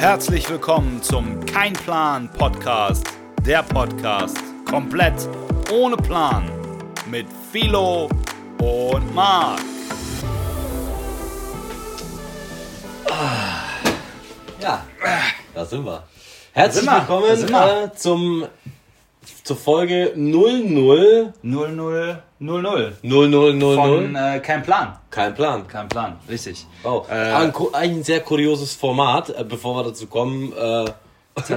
Herzlich willkommen zum Kein Plan Podcast. Der Podcast komplett ohne Plan mit Philo und Marc. Ja, da sind wir. Herzlich sind wir, willkommen wir. äh, zum, zur Folge 00 0000 0000. von äh, Kein Plan. Kein Plan. Kein Plan, richtig. Wow. Äh, ein, ein sehr kurioses Format, äh, bevor wir dazu kommen, äh,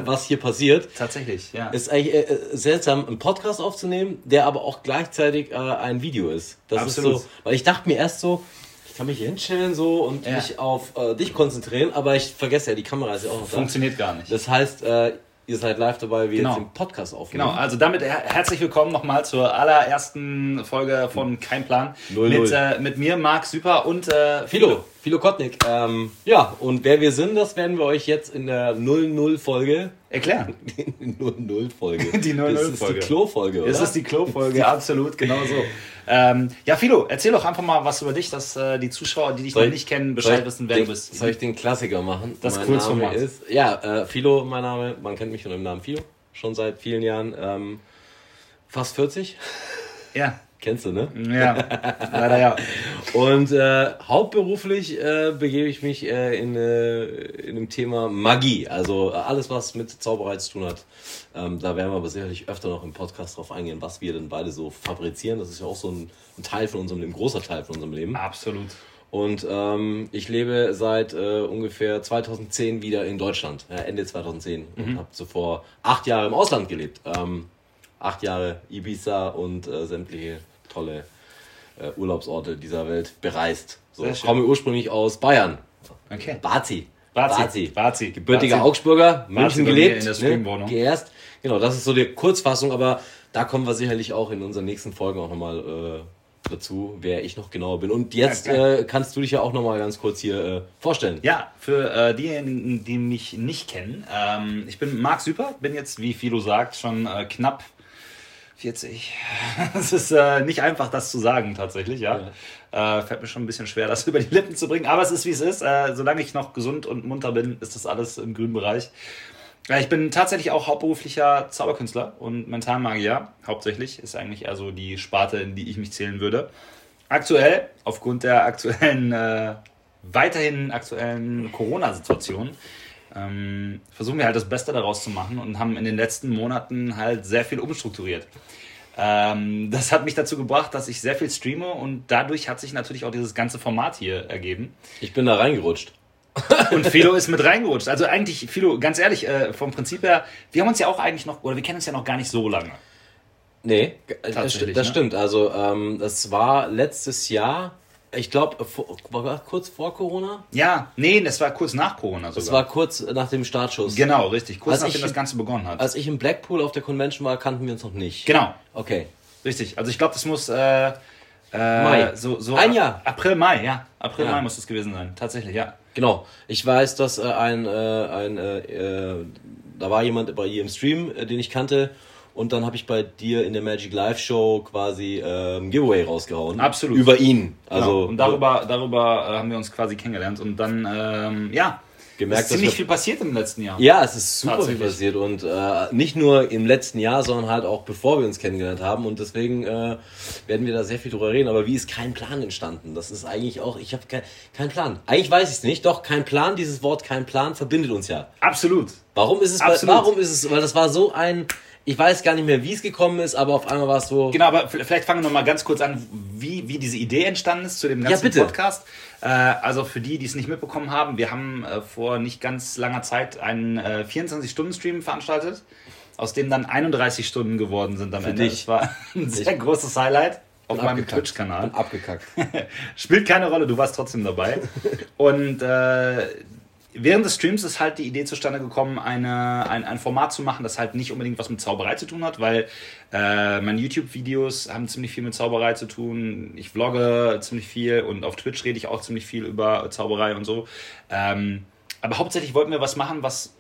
was hier passiert. Tatsächlich, ja. Ist eigentlich äh, äh, seltsam, einen Podcast aufzunehmen, der aber auch gleichzeitig ein Video ist. Das Absolut. ist so, weil ich dachte mir erst so, ich kann mich hier hinstellen so und Ja. mich auf dich konzentrieren, aber ich vergesse ja, die Kamera ist ja auch noch da. Funktioniert gar nicht. Das heißt, äh, ihr seid live dabei, wie Genau. jetzt den Podcast aufnehmen. Genau, also damit her herzlich willkommen nochmal zur allerersten Folge von Kein Plan. Null, mit, null. äh, mit mir, Marc Super und äh, Philo, Philo Kotnik. Ähm, ja, und wer wir sind, das werden wir euch jetzt in der 00-Folge, erklären. die 00-Folge. Die 00 Das ist die Folge. Klo-Folge, oder? Das ist die Klo-Folge, absolut, genau so. Ähm, ja, Philo, erzähl doch einfach mal was über dich, dass äh, die Zuschauer, die dich Soll noch ich- nicht kennen, Bescheid wissen, wer den, du bist. Soll ich den Klassiker machen? Das mein Kurzformat. Name ist, ja, äh, Philo, mein Name, man kennt mich unter dem Namen Philo, schon seit vielen Jahren, ähm, fast 40, Ja, kennst du, ne? ja, leider ja. Und äh, hauptberuflich äh, begebe ich mich äh, in, äh, in dem Thema Magie. Also alles, was mit Zauberei zu tun hat. Ähm, da werden wir aber sicherlich öfter noch im Podcast drauf eingehen, was wir denn beide so fabrizieren. Das ist ja auch so ein, ein Teil von unserem Leben, ein großer Teil von unserem Leben. Absolut. Und ähm, ich lebe seit äh, ungefähr 2010 wieder in Deutschland, ja, Ende 2010. Und habe zuvor acht Jahre im Ausland gelebt. Ähm, acht Jahre Ibiza und äh, sämtliche tolle äh, Urlaubsorte dieser Welt bereist. So, ich komme ursprünglich aus Bayern. Okay. Bazi. Bazi. Bazi. Gebürtiger Bazi. Augsburger, München gelebt, in der ne, geerst. Genau, das ist so die Kurzfassung, aber da kommen wir sicherlich auch in unseren nächsten Folgen auch nochmal äh, dazu, wer ich noch genauer bin. Und jetzt Ja, äh, kannst du dich ja auch nochmal ganz kurz hier äh, vorstellen. Ja, für äh, diejenigen, die mich nicht kennen, ähm, ich bin Marc Süper, bin jetzt, wie Philo sagt, schon äh, knapp 40. Es ist äh, nicht einfach, das zu sagen, tatsächlich, ja. Äh, fällt mir schon ein bisschen schwer, das über die Lippen zu bringen, aber es ist, wie es ist. Äh, solange ich noch gesund und munter bin, ist das alles im grünen Bereich. Ja, ich bin tatsächlich auch hauptberuflicher Zauberkünstler und Mentalmagier, hauptsächlich. Ist eigentlich eher so die Sparte, in die ich mich zählen würde. Aktuell, aufgrund der aktuellen, äh, weiterhin aktuellen Corona-Situation, ähm, versuchen wir halt das Beste daraus zu machen und haben in den letzten Monaten halt sehr viel umstrukturiert. Ähm, das hat mich dazu gebracht, dass ich sehr viel streame und dadurch hat sich natürlich auch dieses ganze Format hier ergeben. Ich bin da reingerutscht. Und Philo ist mit reingerutscht. Also eigentlich, Philo, ganz ehrlich, äh, vom Prinzip her, wir haben uns ja auch eigentlich noch, oder wir kennen uns ja noch gar nicht so lange. Nee, das, das ne? stimmt. Also ähm, das war letztes Jahr, ich glaube, war kurz vor Corona. Ja, nee, das war kurz nach Corona sogar. Das war kurz nach dem Startschuss. genau, richtig. Kurz Als nachdem ich- das Ganze begonnen hat. Als ich in Blackpool auf der Convention war, kannten wir uns noch nicht. genau, Okay. richtig. Also ich glaube, das muss äh, äh, Mai. So, so Ein Jahr. April, Mai, ja. April, Ja. Mai muss das gewesen sein. Tatsächlich, ja. Genau. Ich weiß, dass äh, ein, äh, ein äh, äh, da war jemand bei ihr im Stream, den ich kannte. Und dann habe ich bei dir in der Magic Live Show quasi ähm, Giveaway rausgehauen. Absolut. Über ihn. Also Also und darüber, darüber äh, haben wir uns quasi kennengelernt. Und dann, ähm, ja, Gemerkt, ist ziemlich viel passiert im letzten Jahr. Ja, es ist super viel passiert und äh, nicht nur im letzten Jahr, sondern halt auch bevor wir uns kennengelernt haben und deswegen äh, werden wir da sehr viel drüber reden. Aber wie ist kein Plan entstanden? Das ist eigentlich auch, ich habe kein, kein Plan. Eigentlich weiß ich es nicht, doch kein Plan, dieses Wort kein Plan verbindet uns ja. Absolut. Warum ist es, Absolut. warum ist es, weil das war so ein, ich weiß gar nicht mehr, wie es gekommen ist, aber auf einmal war es so, Genau, aber vielleicht fangen wir noch mal ganz kurz an, wie, wie diese Idee entstanden ist zu dem ganzen bitte. Podcast. Äh, also für die, die es nicht mitbekommen haben, wir haben äh, vor nicht ganz langer Zeit einen äh, 24-Stunden-Stream veranstaltet, aus dem dann 31 Stunden geworden sind am Ende. dich. Das war ein sehr großes Highlight auf bin meinem. Twitch-Kanal. Abgekackt. Spielt keine Rolle, du warst trotzdem dabei. Und äh, während des Streams ist halt die Idee zustande gekommen, eine, ein, ein Format zu machen, das halt nicht unbedingt was mit Zauberei zu tun hat, weil äh, meine YouTube-Videos haben ziemlich viel mit Zauberei zu tun. Ich vlogge ziemlich viel und auf Twitch rede ich auch ziemlich viel über Zauberei und so. Ähm, aber hauptsächlich wollten wir was machen, was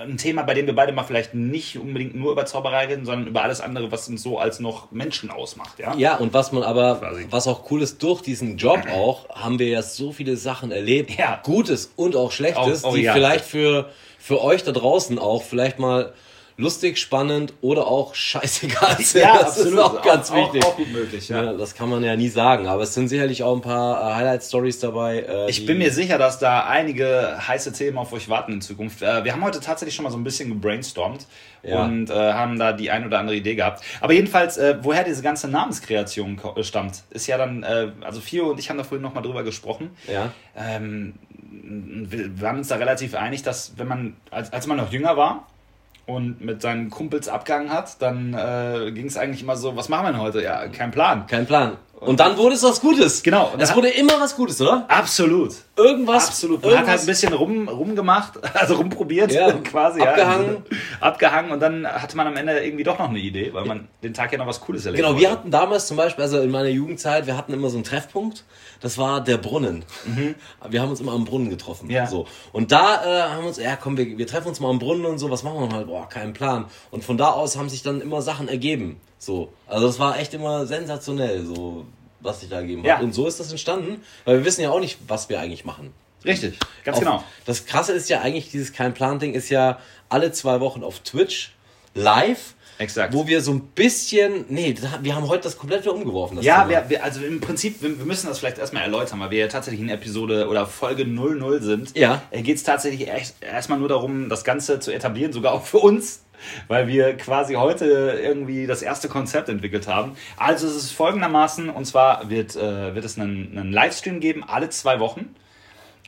ein Thema, bei dem wir beide mal vielleicht nicht unbedingt nur über Zauberei reden, sondern über alles andere, was uns so als noch Menschen ausmacht. Ja, Ja, und was man aber, Quasi. was auch cool ist, durch diesen Job auch, haben wir ja so viele Sachen erlebt. Ja. Gutes und auch Schlechtes, Auch- oh die ja. vielleicht für, für euch da draußen auch vielleicht mal lustig, spannend oder auch scheißegal sind. das ist auch ganz wichtig. Auch, gut möglich, ja. Ja, das kann man ja nie sagen, aber es sind sicherlich auch ein paar äh, Highlight-Stories dabei. Äh, Ich bin mir sicher, dass da einige heiße Themen auf euch warten in Zukunft. Äh, wir haben heute tatsächlich schon mal so ein bisschen gebrainstormt Ja. und äh, haben da die ein oder andere Idee gehabt. Aber jedenfalls, äh, woher diese ganze Namenskreation äh, stammt, ist ja dann, also Fio und ich haben da vorhin nochmal drüber gesprochen. Ja. Ähm, wir waren uns da relativ einig, dass wenn man, als, als man noch jünger war und mit seinen Kumpels abgegangen hat, dann äh, ging es eigentlich immer so, was machen wir denn heute? Ja, kein Plan. Kein Plan. Und dann wurde es was Gutes. Genau. Es wurde immer was Gutes, oder? Absolut. Irgendwas. Absolut. Man hat halt ein bisschen rum, rumgemacht, also rumprobiert Ja. quasi. Abgehangen. Ja. Abgehangen und dann hatte man am Ende irgendwie doch noch eine Idee, weil man den Tag ja noch was Cooles erlebt Genau, hat. wir hatten damals zum Beispiel, also in meiner Jugendzeit, wir hatten immer so einen Treffpunkt, das war der Brunnen. Wir haben uns immer am Brunnen getroffen. Mhm. Ja. So. Und da äh, haben wir uns, ja komm, wir, wir treffen uns mal am Brunnen und so, was machen wir mal? Boah, keinen Plan. Und von da aus haben sich dann immer Sachen ergeben. So. Also das war echt immer sensationell, so was sich da ergeben Ja. hat. Und so ist das entstanden, weil wir wissen ja auch nicht, was wir eigentlich machen. Richtig, ganz Auf- genau. Das Krasse ist ja eigentlich, dieses kein Plan-Ding ist ja alle zwei Wochen auf Twitch live. Exakt. Wo wir so ein bisschen, nee, wir haben heute das komplett wieder umgeworfen. Das Ja, wir, wir, also im Prinzip, wir, wir müssen das vielleicht erstmal erläutern, weil wir ja tatsächlich in Episode oder Folge 00 sind. Ja. Geht es tatsächlich erstmal nur darum, das Ganze zu etablieren, sogar auch für uns, weil wir quasi heute irgendwie das erste Konzept entwickelt haben. Also es ist folgendermaßen, und zwar wird, äh, wird es einen, einen Livestream geben, alle zwei Wochen.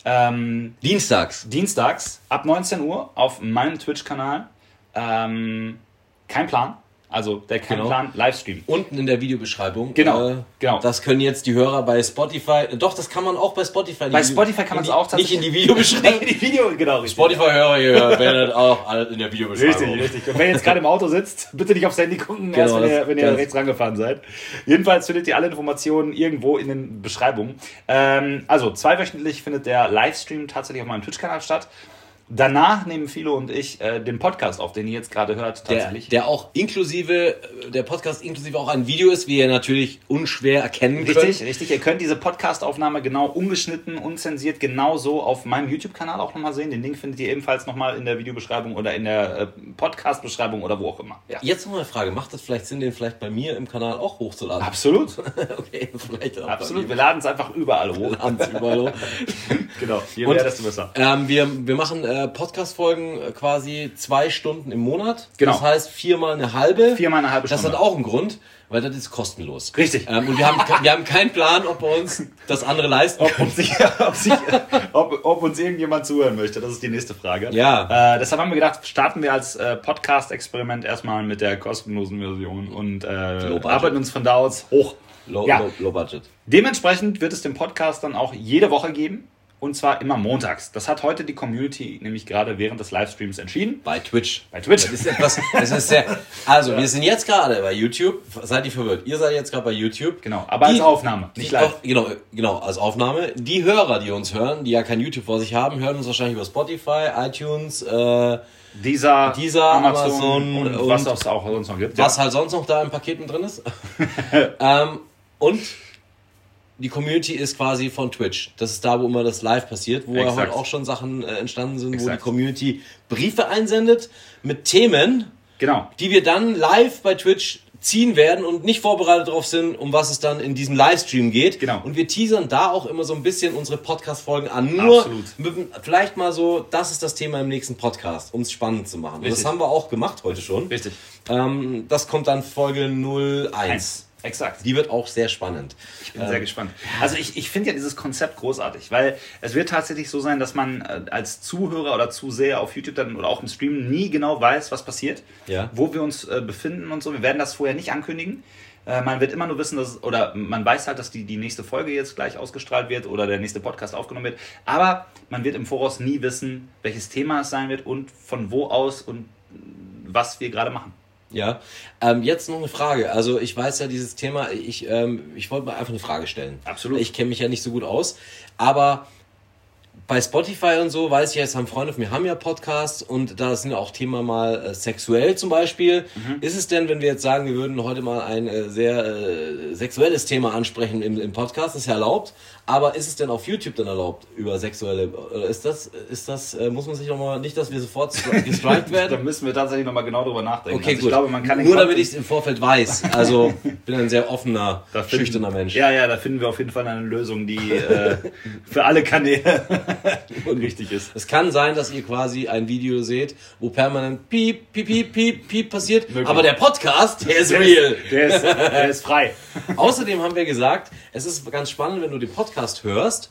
Ähm, Dienstags. dienstags ab 19 Uhr auf meinem Twitch-Kanal. Ähm, kein Plan. Also der kein Genau. Livestream. Unten in der Videobeschreibung. Genau, Äh, genau. Das können jetzt die Hörer bei Spotify. Doch, das kann man auch bei Spotify. Bei Spotify kann man es auch Nicht in die Videobeschreibung. die Video, genau. Spotify-Hörer, ihr werdet auch alle in der Videobeschreibung. Richtig, richtig. Und wenn ihr jetzt gerade im Auto sitzt, bitte nicht aufs Handy gucken, erst Genau, wenn ihr, wenn ihr rechts rangefahren seid. Jedenfalls findet ihr alle Informationen irgendwo in den Beschreibungen. Ähm, also, zweiwöchentlich findet der Livestream tatsächlich auf meinem Twitch-Kanal statt. Danach nehmen Philo und ich äh, den Podcast auf, den ihr jetzt gerade hört, Der, tatsächlich. der auch inklusive, äh, der Podcast inklusive auch ein Video ist, wie ihr natürlich unschwer erkennen könnt. Richtig, richtig. Ihr könnt diese Podcast-Aufnahme genau ungeschnitten, unzensiert genauso auf meinem YouTube-Kanal auch nochmal sehen. Den Link findet ihr ebenfalls nochmal in der Videobeschreibung oder in der äh, Podcast-Beschreibung oder wo auch immer. Ja. Jetzt noch eine Frage, macht das vielleicht Sinn, den vielleicht bei mir im Kanal auch hochzuladen? Absolut. okay, vielleicht auch Absolut. Wir laden es einfach überall hoch. Abends überall hoch. Genau. Je Und- mehr, desto besser. Ähm, wir, wir machen äh, Podcast-Folgen äh, quasi zwei Stunden im Monat. Genau. Das heißt viermal eine halbe. Viermal eine halbe Das Stunde. hat auch einen Grund, weil das ist kostenlos. Richtig. Ähm, und wir haben, wir haben keinen Plan, ob wir uns das andere leisten Ob, ob, sich, ob, sich, ob, ob uns irgendjemand zuhören möchte, das ist die nächste Frage. Ja. Äh, deshalb haben wir gedacht, starten wir als äh, Podcast-Experiment erstmal mit der kostenlosen Version und äh, arbeiten uns von da aus hoch. Low, Ja. low, low budget. Dementsprechend wird es den Podcast dann auch jede Woche geben. Und zwar immer montags. Das hat heute die Community nämlich gerade während des Livestreams entschieden. Bei Twitch. Bei Twitch. Das ist etwas, das ist sehr, also, wir sind jetzt gerade bei YouTube. Seid ihr verwirrt? Ihr seid jetzt gerade bei YouTube. Genau, aber als Aufnahme, nicht die, live. Auch, genau, genau, als Aufnahme. Die Hörer, die uns hören, die ja kein YouTube vor sich haben, hören uns wahrscheinlich über Spotify, iTunes, äh, Dieser, Dieser, Amazon und, und- was es auch sonst noch gibt. was halt sonst noch da im Paket mit drin ist. ähm, und die Community ist quasi von Twitch. Das ist da, wo immer das live passiert, wo ja Exakt. heute auch schon Sachen äh, entstanden sind, wo Exakt. die Community Briefe einsendet mit Themen, Genau. die wir dann live bei Twitch ziehen werden und nicht vorbereitet darauf sind, um was es dann in diesem Livestream geht. Genau. Und wir teasern da auch immer so ein bisschen unsere Podcast-Folgen an. Nur mit, vielleicht mal so, das ist das Thema im nächsten Podcast, um es spannend zu machen. Und das haben wir auch gemacht heute schon. Richtig. Ähm, das kommt dann Folge 01. Eins. Exakt. Die wird auch sehr spannend. Ich bin sehr gespannt. Also ich, ich finde ja dieses Konzept großartig, weil es wird tatsächlich so sein, dass man äh, als Zuhörer oder Zuseher auf YouTube dann oder auch im Stream nie genau weiß, was passiert, Ja. wo wir uns äh, befinden und so. Wir werden das vorher nicht ankündigen. Äh, man wird immer nur wissen, dass, oder man weiß halt, dass die, die nächste Folge jetzt gleich ausgestrahlt wird oder der nächste Podcast aufgenommen wird. Aber man wird im Voraus nie wissen, welches Thema es sein wird und von wo aus und was wir gerade machen. Ja. Ähm, jetzt noch eine Frage. Also ich weiß ja dieses Thema, ich, ähm, ich wollte mal einfach eine Frage stellen. Absolut. Ich kenne mich ja nicht so gut aus, aber bei Spotify und so weiß ich jetzt, haben Freunde von mir haben ja Podcasts und da sind ja auch Thema mal äh, sexuell zum Beispiel. Mhm. Ist es denn, wenn wir jetzt sagen, wir würden heute mal ein äh, sehr äh, sexuelles Thema ansprechen im, im Podcast, ist ja erlaubt, aber ist es denn auf YouTube dann erlaubt über sexuelle, oder ist das, ist das, äh, muss man sich nochmal, nicht, dass wir sofort gestrikt Da werden? müssen wir tatsächlich nochmal genau drüber nachdenken. Okay, Also gut. Glaube, Nur damit ich es im Vorfeld weiß. Also, bin ein sehr offener, Da finden- schüchterner Mensch. Ja, ja, da finden wir auf jeden Fall eine Lösung, die äh, für alle Kanäle richtig ist. Es kann sein, dass ihr quasi ein Video seht, wo permanent piep, piep, piep, piep, piep passiert. Möglich. Aber der Podcast, der ist Der real. ist, der, ist, der ist frei. Außerdem haben wir gesagt, es ist ganz spannend, wenn du den Podcast hörst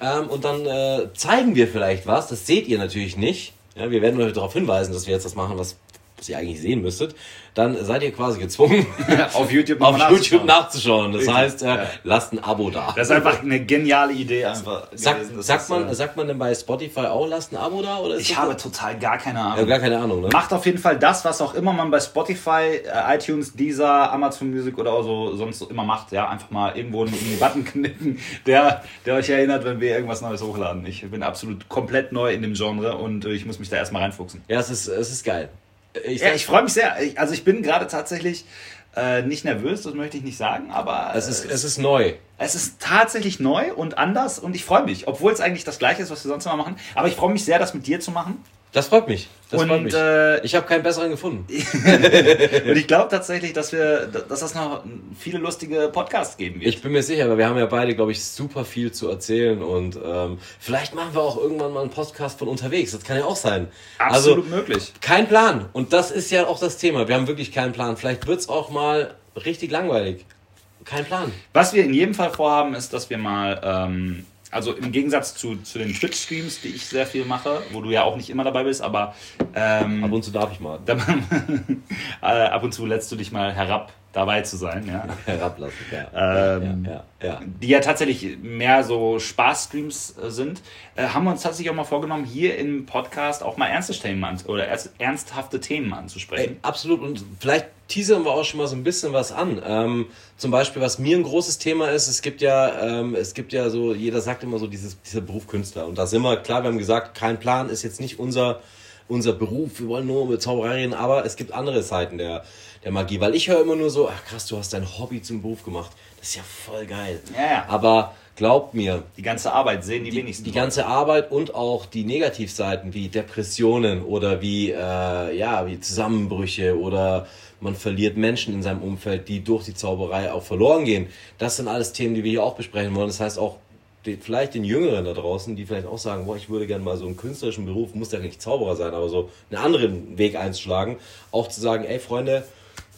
ähm, und dann äh, zeigen wir vielleicht was. Das seht ihr natürlich nicht. Ja, wir werden euch darauf hinweisen, dass wir jetzt das machen, was, was ihr eigentlich sehen müsstet. Dann seid ihr quasi gezwungen, Auf YouTube auf nochmal YouTube nachzuschauen. nachzuschauen. Das Richtig, heißt, äh, ja. lasst ein Abo da. Das ist einfach eine geniale Idee einfach Sag, sagt, ist, man, äh, sagt man denn bei Spotify auch, lasst ein Abo da? Oder ist ich habe total gar keine ja, Ahnung. gar keine Ahnung, ne? Macht auf jeden Fall das, was auch immer man bei Spotify, äh, iTunes, Deezer, Amazon Music oder so sonst immer macht. Ja, einfach mal irgendwo einen, einen Button knicken, der, der euch erinnert, wenn wir irgendwas Neues hochladen. Ich bin absolut komplett neu in dem Genre und äh, ich muss mich da erstmal reinfuchsen. Ja, es ist, es ist geil. Ich, Ja, ich freue mich sehr. Ich, also ich bin gerade tatsächlich äh, nicht nervös, das möchte ich nicht sagen, aber es, ist, äh, es ist neu. es ist tatsächlich neu und anders und ich freue mich, obwohl es eigentlich das gleiche ist, was wir sonst immer machen. Aber ich freue mich sehr, das mit dir zu machen. Das freut mich. Das Und, freut mich. äh, ich habe keinen besseren gefunden. Und ich glaube tatsächlich, dass wir, dass das noch viele lustige Podcasts geben wird. Ich bin mir sicher, weil wir haben ja beide, glaube ich, super viel zu erzählen und ähm, vielleicht machen wir auch irgendwann mal einen Podcast von unterwegs. Das kann ja auch sein. Absolut also, möglich. Kein Plan. Und das ist ja auch das Thema. Wir haben wirklich keinen Plan. Vielleicht wird's auch mal richtig langweilig. Kein Plan. Was wir in jedem Fall vorhaben, ist, dass wir mal, ähm, also im Gegensatz zu, zu den Twitch-Streams, die ich sehr viel mache, wo du ja auch nicht immer dabei bist, aber ähm, Ab und zu darf ich mal. da- äh, ab und zu lässt du dich mal herab, dabei zu sein, ja. herablassen. Ja. Ähm, ja, ja, die ja tatsächlich mehr so Spaß-Streams äh, sind, äh, haben wir uns tatsächlich auch mal vorgenommen, hier im Podcast auch mal ernste Themen oder ernst- ernsthafte Themen Ey, anzusprechen. absolut. Und vielleicht teasern wir auch schon mal so ein bisschen was an. Ähm, zum Beispiel, was mir ein großes Thema ist, es gibt ja, ähm, es gibt ja so, jeder sagt immer so dieses, dieser Beruf Künstler. Und da sind wir, klar, wir haben gesagt, kein Plan ist jetzt nicht unser, unser Beruf, wir wollen nur mit reden, aber es gibt andere Seiten der, der Magie. Weil ich höre immer nur so, ach krass, du hast dein Hobby zum Beruf gemacht. Das ist ja voll geil. Ja, ja. Aber glaubt mir, Die ganze Arbeit sehen die, die, wenigsten. die ganze Arbeit und auch die Negativseiten wie Depressionen oder wie, äh, ja, wie Zusammenbrüche oder man verliert Menschen in seinem Umfeld, die durch die Zauberei auch verloren gehen. Das sind alles Themen, die wir hier auch besprechen wollen. Das heißt auch, die, vielleicht den Jüngeren da draußen, die vielleicht auch sagen, boah, ich würde gerne mal so einen künstlerischen Beruf, muss ja nicht Zauberer sein, aber so einen anderen Weg einzuschlagen, auch zu sagen, ey Freunde,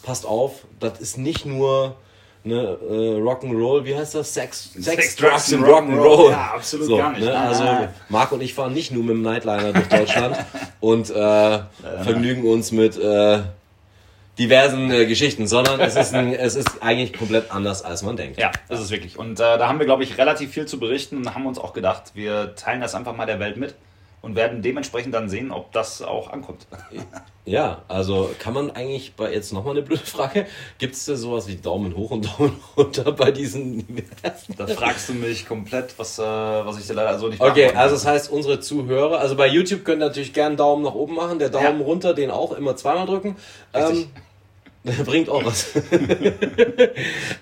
passt auf, das ist nicht nur ne, äh, Rock'n'Roll, wie heißt das? Sex, Sex, Drugs and Rock'n'Roll. Ja, absolut gar nicht. Ne? Also. Marc und ich fahren nicht nur mit dem Nightliner durch Deutschland und äh, vergnügen uns mit äh, diversen äh, Geschichten, sondern es ist, ein, es ist eigentlich komplett anders, als man denkt. Ja, das ist wirklich. Und äh, da haben wir, glaube ich, relativ viel zu berichten und haben uns auch gedacht, wir teilen das einfach mal der Welt mit und werden dementsprechend dann sehen, ob das auch ankommt. Ja, also kann man eigentlich bei jetzt nochmal eine blöde Frage, gibt es da sowas wie Daumen hoch und Daumen runter bei diesen Universen? Da fragst du mich komplett, was, äh, was ich dir leider so nicht Okay, also das heißt, unsere Zuhörer, also bei YouTube können natürlich gerne einen Daumen nach oben machen, der Daumen Ja. runter, den auch immer zweimal drücken. Richtig. Ähm, bringt auch was.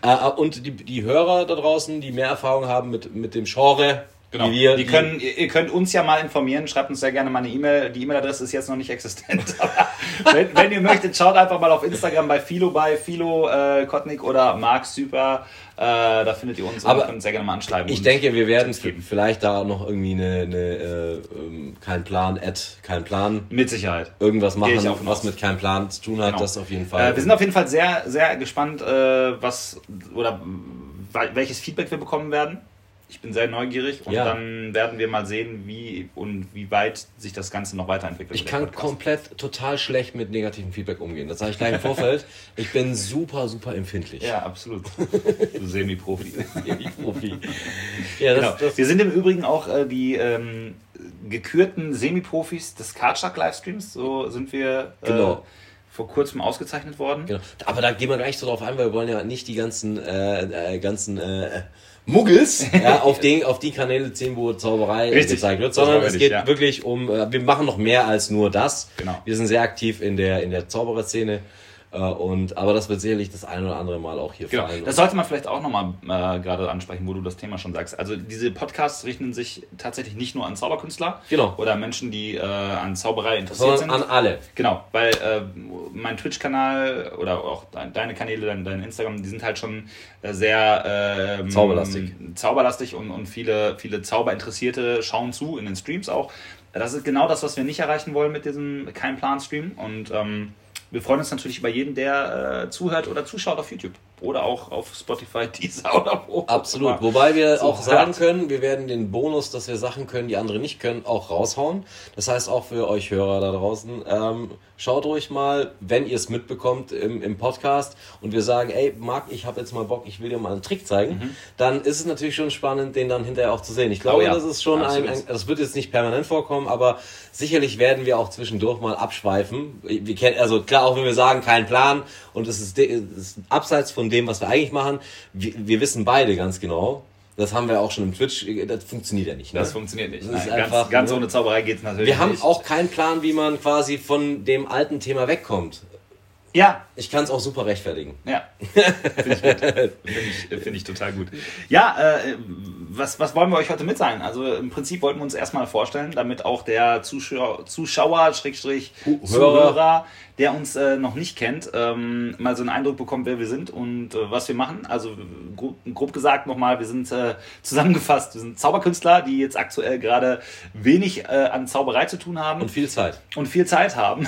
äh, und die, die Hörer da draußen, die mehr Erfahrung haben mit, mit dem Genre, Genau. wir, die können, ihr ihr könnt uns ja mal informieren, schreibt uns sehr gerne mal eine E-Mail. Die E-Mail-Adresse ist jetzt noch nicht existent. Wenn, wenn ihr möchtet, schaut einfach mal auf Instagram bei Philo bei Philo äh, Kotnik oder Marc Super. Äh, da findet ihr uns Aber und könnt sehr gerne mal anschreiben. ich denke, wir werden vielleicht da noch irgendwie eine, eine äh, ähm, kein Plan, Ad, kein Plan, Mit Sicherheit. irgendwas machen, was mit keinem Plan zu tun hat, Genau. das auf jeden Fall. Äh, wir sind auf jeden Fall sehr, sehr gespannt, äh, was oder wel- welches Feedback wir bekommen werden. Ich bin sehr neugierig und Ja. dann werden wir mal sehen, wie und wie weit sich das Ganze noch weiterentwickelt. Ich kann Podcast. komplett total schlecht mit negativem Feedback umgehen. Das sage ich gleich im Vorfeld. Ich bin super, super empfindlich. Ja, absolut. Du Semi-Profi. Wie Profi. Ja, das, genau. das, Wir sind im Übrigen auch äh, die ähm, gekürten Semi-Profis des Kartschlag-Livestreams. So sind wir. Äh, Genau. vor kurzem ausgezeichnet worden. Genau. Aber da gehen wir gleich so drauf ein, weil wir wollen ja nicht die ganzen, äh, äh, ganzen äh, Muggels ja, auf, den, auf die Kanäle ziehen, wo Zauberei Richtig. gezeigt wird, sondern es geht ja. wirklich um, äh, wir machen noch mehr als nur das. Genau. Wir sind sehr aktiv in der, in der Zaubererszene. Äh, und, aber das wird sicherlich das ein oder andere Mal auch hier Genau. fallen. Das sollte man vielleicht auch nochmal äh, gerade ansprechen, wo du das Thema schon sagst. Also diese Podcasts richten sich tatsächlich nicht nur an Zauberkünstler Genau. oder Menschen, die äh, an Zauberei interessiert sondern sind. an alle. Genau, weil äh, mein Twitch-Kanal oder auch dein, deine Kanäle, dein, dein Instagram, die sind halt schon äh, sehr ähm, Zauberlastig. zauberlastig und, und viele, viele Zauberinteressierte schauen zu in den Streams auch. Das ist genau das, was wir nicht erreichen wollen mit diesem Kein Plan-Stream. Und ähm, wir freuen uns natürlich über jeden, der äh, zuhört oder zuschaut auf YouTube oder auch auf Spotify, Deezer oder wo. Absolut. Wobei wir So auch sagen können, wir werden den Bonus, dass wir Sachen können, die andere nicht können, auch raushauen. Das heißt auch für euch Hörer da draußen, ähm, schaut ruhig mal, wenn ihr es mitbekommt im, im Podcast und wir sagen, ey, Marc, ich habe jetzt mal Bock, ich will dir mal einen Trick zeigen, dann ist es natürlich schon spannend, den dann hinterher auch zu sehen. Ich glaube, Mhm. Oh ja, das ist schon ein, ein, das wird jetzt nicht permanent vorkommen, aber sicherlich werden wir auch zwischendurch mal abschweifen. Wir kennen, also klar, auch wenn wir sagen, kein Plan und es ist, ist abseits von dem, was wir eigentlich machen, wir, wir wissen beide ganz genau, das haben wir auch schon im Twitch, das funktioniert ja nicht. Ne? Das funktioniert nicht. Das ist Nein, einfach, ganz, ganz ne? ohne Zauberei geht es natürlich wir haben nicht. auch keinen Plan, wie man quasi von dem alten Thema wegkommt. Ja, Ich kann es auch super rechtfertigen. Ja, finde ich gut. Finde ich, find ich total gut. Ja, äh, was, was wollen wir euch heute mitteilen? Also im Prinzip wollten wir uns erstmal vorstellen, damit auch der Zuschauer, Zuschauer Schrägstrich, Hu- Zuhörer, der uns äh, noch nicht kennt, ähm, mal so einen Eindruck bekommt, wer wir sind und äh, was wir machen. Also grob, grob gesagt nochmal, wir sind äh, zusammengefasst, wir sind Zauberkünstler, die jetzt aktuell gerade wenig äh, an Zauberei zu tun haben Und viel Zeit. und viel Zeit haben.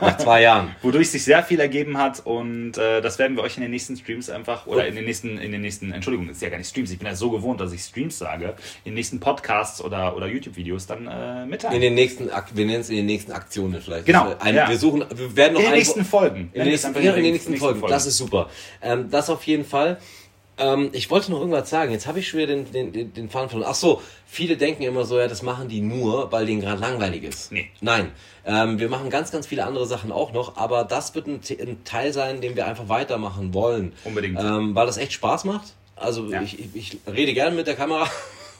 Nach zwei Jahren. wodurch sich sehr viel ergeben hat und äh, das werden wir euch in den nächsten Streams einfach oder in den nächsten in den nächsten Entschuldigung das ist ja gar nicht Streams ich bin ja so gewohnt dass ich Streams sage in den nächsten Podcasts oder oder YouTube Videos dann äh, mitteilen In den nächsten, wir nennen es in den nächsten Aktionen vielleicht. Genau, ist Ein, ja. Wir suchen, wir werden noch in den nächsten Folgen In den nächsten, einfach ja, in den nächsten Folgen. Folgen. Das ist super. Ähm, das auf jeden Fall. Ähm, ich wollte noch irgendwas sagen. Jetzt habe ich schon wieder den, den, den, den Faden verloren. Ach so, viele denken immer so, ja, das machen die nur, weil denen gerade langweilig ist. Nee. Nein. Ähm, wir machen ganz, ganz viele andere Sachen auch noch, aber das wird ein, ein Teil sein, den wir einfach weitermachen wollen. Unbedingt. Ähm, weil das echt Spaß macht. Also Ja. ich, ich, ich rede gerne mit der Kamera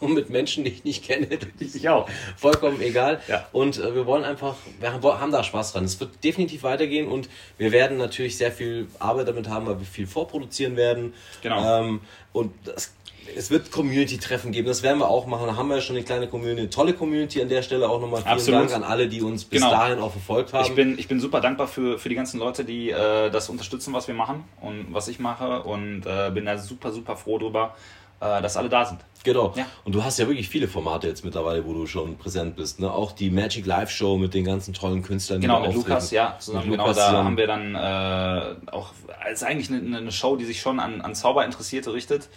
und mit Menschen, die ich nicht kenne. ich auch Vollkommen egal. Ja. Und äh, wir wollen einfach, wir haben, haben da Spaß dran. Es wird definitiv weitergehen und wir werden natürlich sehr viel Arbeit damit haben, weil wir viel vorproduzieren werden. Genau. Ähm, und das, es wird Community-Treffen geben, das werden wir auch machen. Da haben wir ja schon eine kleine Community, eine tolle Community an der Stelle auch nochmal. Vielen Absolut. Dank an alle, die uns bis Genau. dahin auch verfolgt haben. ich bin ich bin super dankbar für für die ganzen Leute die äh, das unterstützen was wir machen und was ich mache und äh, bin da super super froh drüber dass alle da sind Genau. Ja. Und du hast ja wirklich viele Formate jetzt mittlerweile, wo du schon präsent bist. Ne? Auch die Magic Live Show mit den ganzen tollen Künstlern. Genau, mit auftreten. Lukas, ja, zusammen. Mit genau, Lukas da zusammen. haben wir dann äh, auch, ist eigentlich eine, eine Show, die sich schon an, an Zauberinteressierte richtet.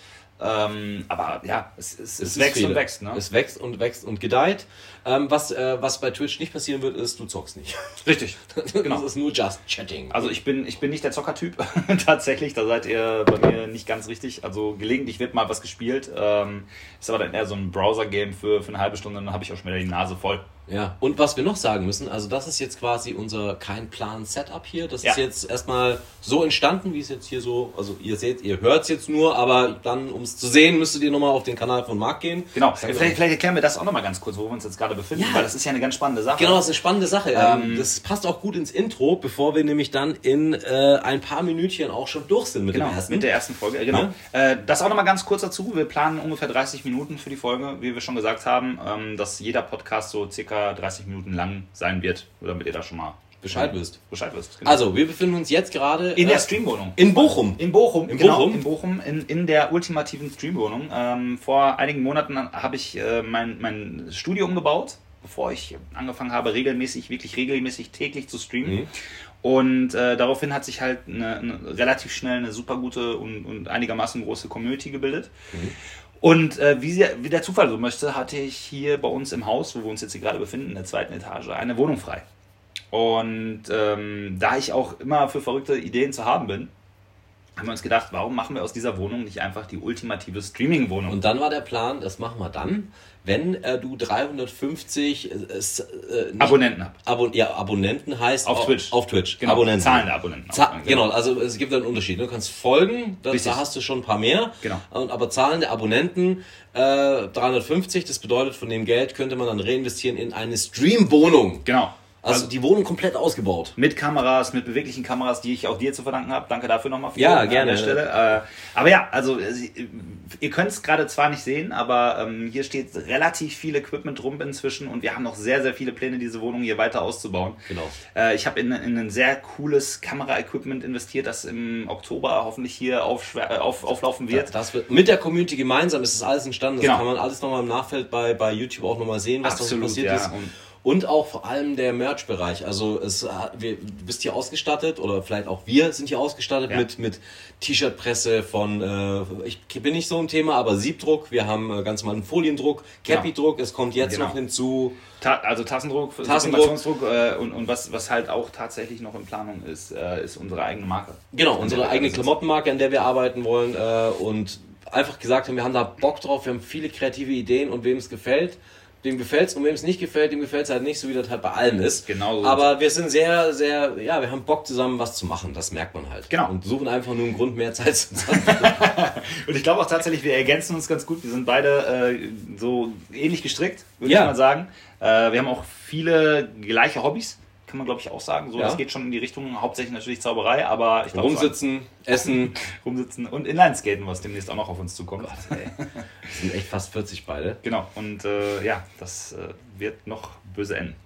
Ähm, aber ja, es, es, es, ist wächst viele. und wächst. Ne? Es wächst und wächst und gedeiht. Ähm, was, äh, was bei Twitch nicht passieren wird, ist, du zockst nicht. Richtig. Genau. Das ist nur just chatting. Also ich bin, ich bin nicht der Zockertyp, tatsächlich, da seid ihr bei mir nicht ganz richtig. Also gelegentlich wird mal was gespielt, ähm, ist aber dann eher so ein Browser-Game für, für eine halbe Stunde, dann habe ich auch schon wieder die Nase voll. Ja, und was wir noch sagen müssen, also das ist jetzt quasi unser kein Plan Setup hier. Das Ja. ist jetzt erstmal so entstanden, wie es jetzt hier so, also ihr seht, ihr hört es jetzt nur, aber dann, um es zu sehen, müsstet ihr nochmal auf den Kanal von Marc gehen. Genau, vielleicht, vielleicht erklären wir das auch nochmal ganz kurz, wo wir uns jetzt gerade befinden, Ja. weil das ist ja eine ganz spannende Sache. Genau, das ist eine spannende Sache. Ähm, Ähm, das passt auch gut ins Intro, bevor wir nämlich dann in äh, ein paar Minütchen auch schon durch sind mit Genau, dem ersten. mit der ersten Folge. äh, Genau. Äh, das auch nochmal ganz kurz dazu. Wir planen ungefähr 30 Minuten für die Folge, wie wir schon gesagt haben, ähm, dass jeder Podcast so circa 30 Minuten lang sein wird, damit ihr da schon mal Bescheid wisst. Bescheid wisst. Genau. Also, wir befinden uns jetzt gerade in äh, der Streamwohnung. in Bochum. In Bochum, In genau, Bochum? in Bochum, in, in der ultimativen Streamwohnung. Ähm, vor einigen Monaten habe ich äh, mein, mein Studio umgebaut, bevor ich angefangen habe, regelmäßig, wirklich regelmäßig täglich zu streamen. Mhm. Und äh, daraufhin hat sich halt eine, eine, relativ schnell eine super gute und, und einigermaßen große Community gebildet. Und äh, wie, sie, wie der Zufall so möchte, hatte ich hier bei uns im Haus, wo wir uns jetzt hier gerade befinden, in der zweiten Etage, eine Wohnung frei. Und ähm, da ich auch immer für verrückte Ideen zu haben bin, haben wir uns gedacht, warum machen wir aus dieser Wohnung nicht einfach die ultimative Streaming-Wohnung? Und dann war der Plan, das machen wir dann, wenn äh, du 350 äh, äh, Abonnenten habt. Abon ja, Abonnenten heißt Auf Twitch. Auf Twitch. Genau, Abonnenten. zahlende Abonnenten. auch, Za genau. also es gibt einen Unterschied. Du kannst folgen, Richtig. da hast du schon ein paar mehr. Genau. Aber zahlende Abonnenten äh, 350, das bedeutet, von dem Geld könnte man dann reinvestieren in eine Stream-Wohnung. Genau. Also die Wohnung komplett ausgebaut. Mit Kameras, mit beweglichen Kameras, die ich auch dir zu verdanken habe. Danke dafür nochmal. Ja, an gerne. der Stelle. Äh, aber ja, also äh, ihr könnt es gerade zwar nicht sehen, aber ähm, hier steht relativ viel Equipment rum inzwischen und wir haben noch sehr, sehr viele Pläne, diese Wohnung hier weiter auszubauen. Genau. Äh, ich habe in, in ein sehr cooles Kamera-Equipment investiert, das im Oktober hoffentlich hier aufschwer- äh, auf, auflaufen wird. Das wird mit der Community gemeinsam ist das alles entstanden. Das Genau. kann man alles nochmal im Nachfeld bei, bei YouTube auch nochmal sehen, was da so passiert ja. ist. Und- Und auch vor allem der Merch-Bereich. Also es, hat- wir, du bist hier ausgestattet oder vielleicht auch wir sind hier ausgestattet Ja. mit, mit T-Shirt-Presse von, äh, ich bin nicht so ein Thema, aber Siebdruck. Wir haben äh, ganz normalen Foliendruck, Cappy-Druck. Es kommt jetzt Genau. noch hinzu. Ta also Tassendruck, Tassendruck. Äh, und, und was, was halt auch tatsächlich noch in Planung ist, äh, ist unsere eigene Marke. Genau, unsere eigene Klamottenmarke, an der wir arbeiten wollen äh, und einfach gesagt haben, wir haben da Bock drauf, wir haben viele kreative Ideen und wem es gefällt, dem gefällt's und wem es nicht gefällt, dem gefällt's halt nicht, so wie das halt bei allem ist. Genau so Aber wir sind sehr, sehr, ja, wir haben Bock zusammen was zu machen, das merkt man halt. Genau. Und suchen einfach nur einen Grund, mehr Zeit zu haben. Und ich glaube auch tatsächlich, wir ergänzen uns ganz gut. Wir sind beide äh, so ähnlich gestrickt, würde Ja. ich mal sagen. Äh, wir haben auch viele gleiche Hobbys, kann man glaube ich auch sagen. So, Ja. Das geht schon in die Richtung, hauptsächlich natürlich Zauberei, aber ich glaube Rumsitzen, essen. so, rumsitzen und Inlineskaten, was demnächst auch noch auf uns zukommt. Wir sind echt fast 40 beide. Genau, und äh, ja, das äh, wird noch böse enden.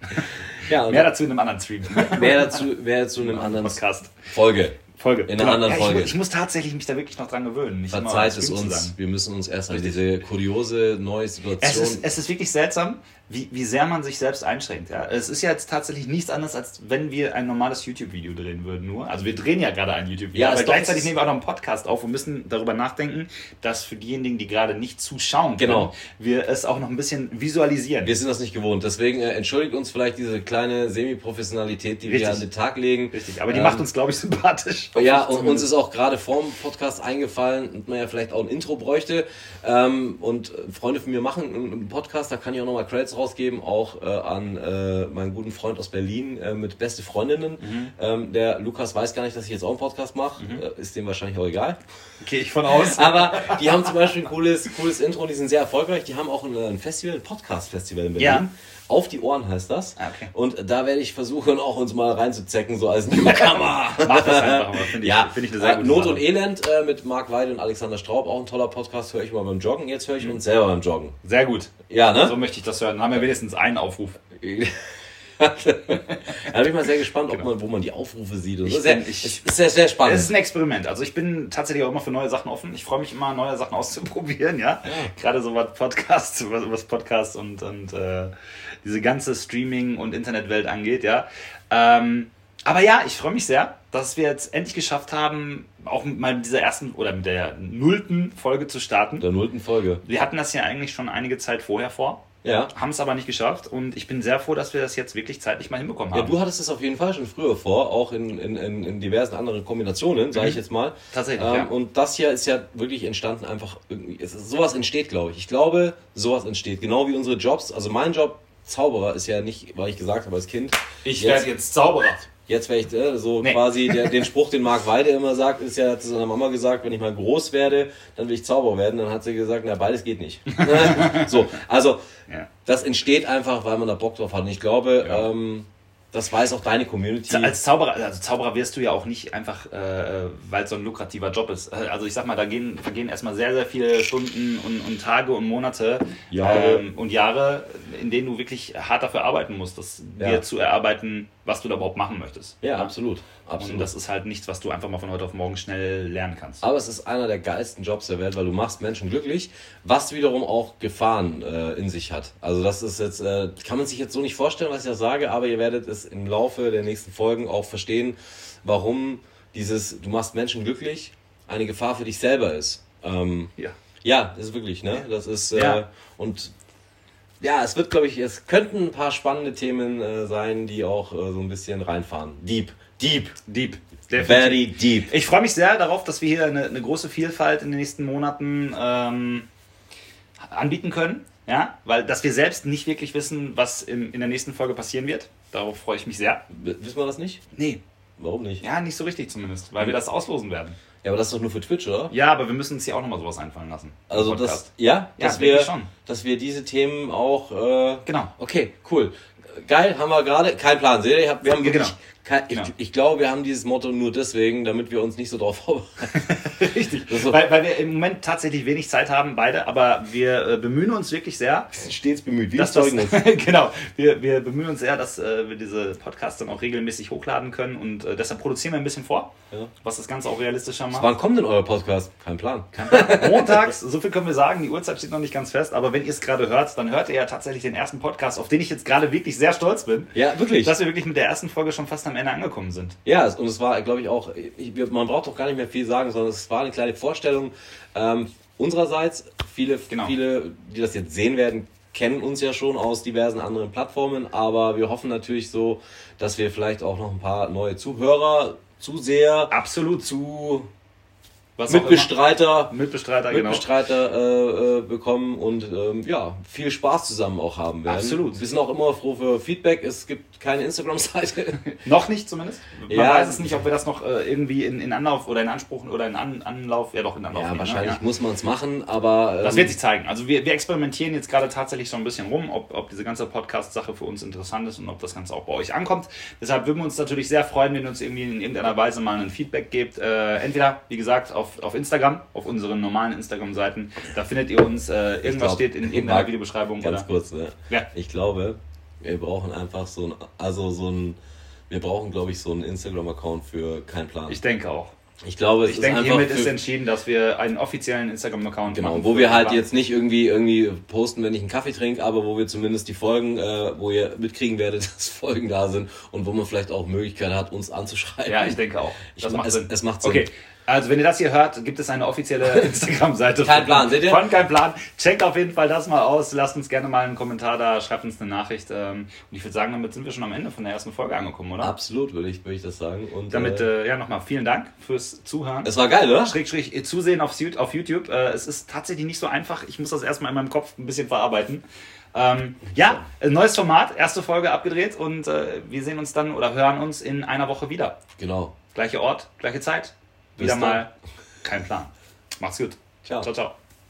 Ja, Mehr dazu in einem anderen Stream. mehr dazu, mehr dazu in einem anderen Podcast. Folge. Folge. In einer anderen ja, ich, Folge. Ich muss tatsächlich mich da wirklich noch dran gewöhnen. Nicht Verzeiht es uns, wir müssen uns erst an diese kuriose neue Es Situation. ist, es ist wirklich seltsam, wie, wie sehr man sich selbst einschränkt. Ja? Es ist ja jetzt tatsächlich nichts anderes, als wenn wir ein normales YouTube-Video drehen würden. Nur. Also wir drehen ja gerade ein YouTube-Video, Ja, aber gleichzeitig nehmen wir auch noch einen Podcast auf und müssen darüber nachdenken, dass für diejenigen, die gerade nicht zuschauen können, Genau. wir es auch noch ein bisschen visualisieren. Wir sind das nicht gewohnt. Deswegen äh, entschuldigt uns vielleicht diese kleine Semi-Professionalität, die wir Richtig. an den Tag legen. Richtig, aber die Ähm, macht uns, glaube ich, sympathisch. Ja, und uns ist auch gerade vorm Podcast eingefallen, dass man ja vielleicht auch ein Intro bräuchte. Ähm, und äh, Freunde von mir machen einen einen Podcast, da kann ich auch nochmal Credits rausgeben, auch äh, an äh, meinen guten Freund aus Berlin äh, mit Beste Freundinnen. Mhm. Ähm, der Lukas weiß gar nicht, dass ich jetzt auch einen Podcast mache. Äh, ist dem wahrscheinlich auch egal. Gehe ich von aus. Aber die haben zum Beispiel ein cooles, cooles Intro und die sind sehr erfolgreich. Die haben auch ein, ein Festival, ein Podcast-Festival in Berlin. Ja. Auf die Ohren heißt das. Ah, okay. Und da werde ich versuchen, auch uns mal reinzuzecken, so als Newcomer. Mach das einfach mal, finde ich, ja, finde ich eine sehr gute Not Sache. und Elend äh, mit Marc Weide und Alexander Straub, auch ein toller Podcast, höre ich mal beim Joggen. Jetzt höre ich uns selber beim Joggen. Sehr gut. Ja, ne? So möchte ich das hören. Dann haben wir wenigstens einen Aufruf. da bin ich mal sehr gespannt, ob man, wo man die Aufrufe sieht. Und Ich so. sehr, bin- ich- es ist sehr, sehr spannend. Es ist ein Experiment. Also ich bin tatsächlich auch immer für neue Sachen offen. Ich freue mich immer, neue Sachen auszuprobieren, ja. Gerade so was Podcasts, was, was Podcasts und, und äh, diese ganze Streaming- und Internetwelt angeht, ja. Ähm, aber ja, ich freue mich sehr, dass wir jetzt endlich geschafft haben, auch mit mal dieser ersten oder mit der nullten Folge zu starten. der nullten Folge. Wir hatten das ja eigentlich schon einige Zeit vorher vor, Ja. haben es aber nicht geschafft und ich bin sehr froh, dass wir das jetzt wirklich zeitlich mal hinbekommen Ja, haben. du hattest es auf jeden Fall schon früher vor, auch in, in, in, in diversen anderen Kombinationen, sage ich Mhm. jetzt mal. Tatsächlich, Ähm, ja. Und das hier ist ja wirklich entstanden, einfach irgendwie. Es sowas entsteht, glaube ich. Ich glaube, sowas entsteht. Genau wie unsere Jobs. Also mein Job, Zauberer, ist ja nicht, weil ich gesagt habe als Kind. ich werde jetzt Zauberer. Jetzt wäre ich äh, so Nee. quasi der, den Spruch, den Marc Weide immer sagt, ist ja zu seiner Mama gesagt, wenn ich mal groß werde, dann will ich Zauberer werden. Dann hat sie gesagt, na beides geht nicht. so, also Ja. das entsteht einfach, weil man da Bock drauf hat. Und ich glaube, Ja. ähm, das weiß auch deine Community. Als Zauberer, also Zauberer wirst du ja auch nicht einfach, äh, weil es so ein lukrativer Job ist. Äh, Also ich sag mal, da gehen, vergehen erstmal sehr, sehr viele Stunden und, und Tage und Monate Jahre. ähm, und Jahre, in denen du wirklich hart dafür arbeiten musst, das Ja. dir zu erarbeiten, was du da überhaupt machen möchtest. ja, absolut. Und absolut. das ist halt nichts, was du einfach mal von heute auf morgen schnell lernen kannst. Aber es ist einer der geilsten Jobs der Welt, weil du machst Menschen glücklich, was wiederum auch Gefahren äh, in sich hat. Also das ist jetzt, äh, kann man sich jetzt so nicht vorstellen, was ich da sage, aber ihr werdet es im Laufe der nächsten Folgen auch verstehen, warum dieses, du machst Menschen glücklich, eine Gefahr für dich selber ist. Ähm, Ja. ja, ist wirklich, ne? Das ist, äh, Ja. und ja, es wird, glaube ich, es könnten ein paar spannende Themen äh, sein, die auch äh, so ein bisschen reinfahren. Deep, deep, Deep. Definitiv. Very deep. Ich freue mich sehr darauf, dass wir hier eine, eine große Vielfalt in den nächsten Monaten ähm, anbieten können. Ja, weil dass wir selbst nicht wirklich wissen, was in, in der nächsten Folge passieren wird. Darauf freue ich mich sehr. Wissen wir das nicht? Nee, Warum nicht? ja, nicht so richtig zumindest, weil wir das auslosen werden. Ja, aber das ist doch nur für Twitch, oder? Ja, aber wir müssen uns hier auch nochmal sowas einfallen lassen. Also das, ja, Ja, dass wir, schon. dass wir diese Themen auch. Äh, Genau. Okay, cool. Geil, haben wir gerade. Kein Plan. Seht ihr, wir haben Ja, wirklich. genau. Kein, ich, Genau. ich glaube, wir haben dieses Motto nur deswegen, damit wir uns nicht so drauf vorbereiten. Richtig. So- Weil, weil wir im Moment tatsächlich wenig Zeit haben, beide, aber wir äh, bemühen uns wirklich sehr. Wir sind stets bemüht. Wie das das, Zeugnis. genau, wir, wir bemühen uns sehr, dass äh, wir diese Podcasts dann auch regelmäßig hochladen können und äh, deshalb produzieren wir ein bisschen vor, Ja. was das Ganze auch realistischer macht. Wann kommt denn euer Podcast? Kein Plan. Montags, so viel können wir sagen, die Uhrzeit steht noch nicht ganz fest, aber wenn ihr es gerade hört, dann hört ihr ja tatsächlich den ersten Podcast, auf den ich jetzt gerade wirklich sehr stolz bin, Ja, wirklich. dass wir wirklich mit der ersten Folge schon fast am Ende angekommen sind. Ja, und es war, glaube ich, auch, ich, man braucht doch gar nicht mehr viel sagen, sondern es war eine kleine Vorstellung ähm, unsererseits. Viele, Genau. viele, die das jetzt sehen werden, kennen uns ja schon aus diversen anderen Plattformen, aber wir hoffen natürlich so, dass wir vielleicht auch noch ein paar neue Zuhörer, Zuseher, Absolut. zu Was Mitbestreiter, immer. Mitbestreiter, genau. Mitbestreiter äh, äh, bekommen und ähm, ja, viel Spaß zusammen auch haben werden. Absolut. Wir sind auch immer froh für Feedback. Es gibt keine Instagram-Seite. Noch nicht zumindest. Man Ja. weiß es nicht, ob wir das noch äh, irgendwie in, in Anlauf oder in Anspruch oder in An Anlauf, ja doch in Anlauf. ja, nehmen, wahrscheinlich Ne? muss man es machen, aber. Das ähm, wird sich zeigen. Also wir, wir experimentieren jetzt gerade tatsächlich schon ein bisschen rum, ob, ob diese ganze Podcast-Sache für uns interessant ist und ob das Ganze auch bei euch ankommt. Deshalb würden wir uns natürlich sehr freuen, wenn ihr uns irgendwie in irgendeiner Weise mal ein Feedback gebt. Äh, entweder, wie gesagt, auf, auf Instagram, auf unseren normalen Instagram-Seiten. Da findet ihr uns. Äh, irgendwas glaub, steht in ich irgendeiner Videobeschreibung. Ganz oder? kurz, ne? Ja. Ich glaube, wir brauchen einfach so ein, also so ein, wir brauchen, glaube ich, so einen Instagram-Account für kein Plan. Ich denke auch. Ich glaube, es Ich ist denke, einfach hiermit ist entschieden, dass wir einen offiziellen Instagram-Account Genau, machen. wo für wir halt Plan. jetzt nicht irgendwie irgendwie posten, wenn ich einen Kaffee trinke, aber wo wir zumindest die Folgen, äh, wo ihr mitkriegen werdet, dass Folgen da sind und wo man vielleicht auch Möglichkeit hat, uns anzuschreiben. Ja, ich denke auch. Ich Das ma- macht es- Sinn. es macht Sinn. Okay. Also, wenn ihr das hier hört, gibt es eine offizielle Instagram-Seite. Kein von- Plan, seht ihr? Von kein Plan. Checkt auf jeden Fall das mal aus. Lasst uns gerne mal einen Kommentar da, schreibt uns eine Nachricht. ähm, Und ich würde sagen, damit sind wir schon am Ende von der ersten Folge angekommen, oder? Absolut, würde ich, würde ich das sagen. Und Damit, äh, äh, ja, nochmal vielen Dank fürs Zuhören. es war geil, oder? Schräg, schräg, ihr Zusehen auf, auf YouTube. Äh, es ist tatsächlich nicht so einfach. Ich muss das erstmal in meinem Kopf ein bisschen verarbeiten. Ähm, ja, neues Format, erste Folge abgedreht und äh, wir sehen uns dann oder hören uns in einer Woche wieder. Genau. Gleicher Ort, gleiche Zeit. Bis Wieder dann. mal kein Plan. Macht's gut. Ciao. Ciao, ciao.